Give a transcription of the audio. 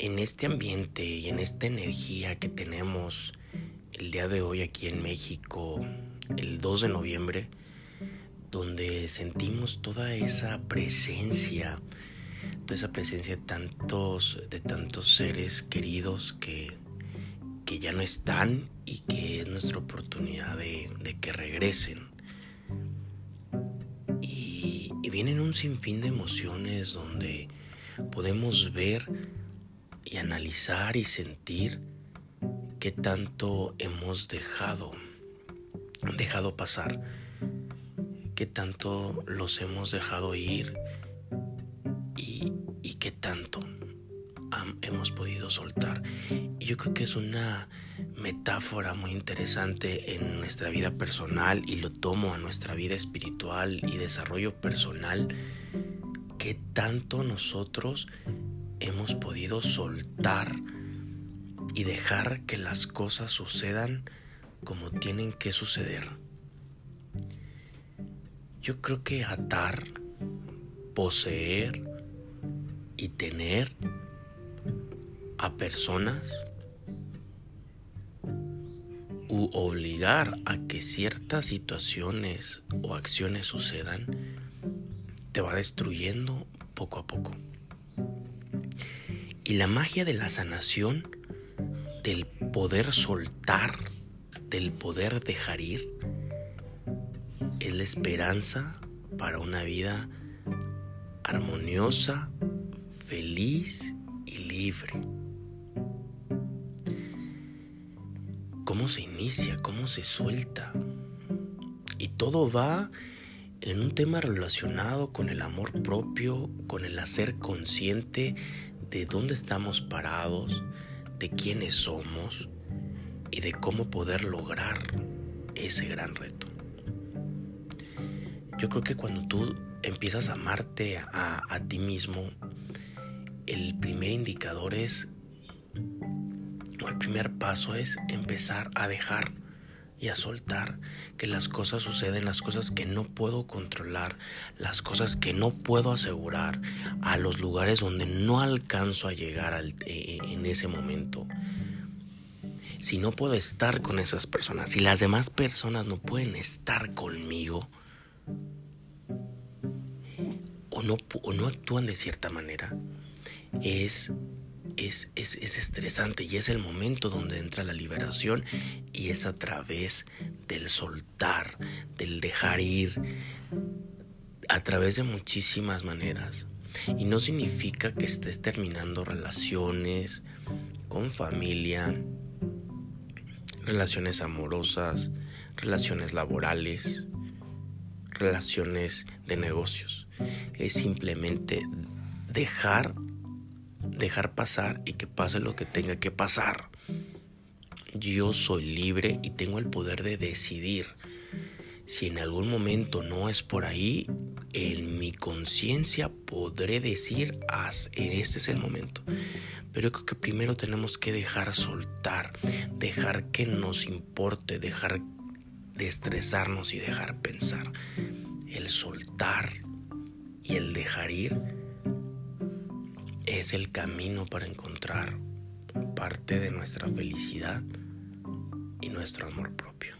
en este ambiente y en esta energía que tenemos el día de hoy aquí en México, el 2 de noviembre, donde sentimos toda esa presencia, toda esa presencia de tantos, de tantos seres queridos que, que ya no están y que es nuestra oportunidad de, que regresen. Y, y vienen un sinfín de emociones donde podemos ver y analizar y sentir qué tanto hemos dejado, dejado pasar, qué tanto los hemos dejado ir y, y qué tanto hemos podido soltar. Y yo creo que es una metáfora muy interesante en nuestra vida personal y lo tomo a nuestra vida espiritual y desarrollo personal, que tanto nosotros hemos podido soltar y dejar que las cosas sucedan como tienen que suceder. Yo creo que atar, poseer y tener a personas u obligar a que ciertas situaciones o acciones sucedan te va destruyendo poco a poco. Y la magia de la sanación, del poder soltar, del poder dejar ir, es la esperanza para una vida armoniosa, feliz y libre. ¿Cómo se inicia? ¿Cómo se suelta? Y todo va en un tema relacionado con el amor propio, con el hacer consciente de dónde estamos parados, de quiénes somos y de cómo poder lograr ese gran reto. Yo creo que cuando tú empiezas a amarte a, ti mismo, el primer indicador es, o el primer paso es empezar a dejar y a soltar que las cosas suceden, las cosas que no puedo controlar, las cosas que no puedo asegurar, a los lugares donde no alcanzo a llegar eh, eh, en ese momento. Si no puedo estar con esas personas, si las demás personas no pueden estar conmigo, o no, o no actúan de cierta manera, es es, estresante y es el momento donde entra la liberación y es a través del soltar, del dejar ir, a través de muchísimas maneras. Y no significa que estés terminando relaciones con familia, relaciones amorosas, relaciones laborales, relaciones de negocios. Es simplemente dejar dejar pasar y que pase lo que tenga que pasar. Yo soy libre y tengo el poder de decidir. Si en algún momento no es por ahí, en mi conciencia podré decir, este es el momento. Pero creo que primero tenemos que dejar soltar, dejar que nos importe, dejar de estresarnos y dejar pensar. El soltar y el dejar ir es el camino para encontrar parte de nuestra felicidad y nuestro amor propio.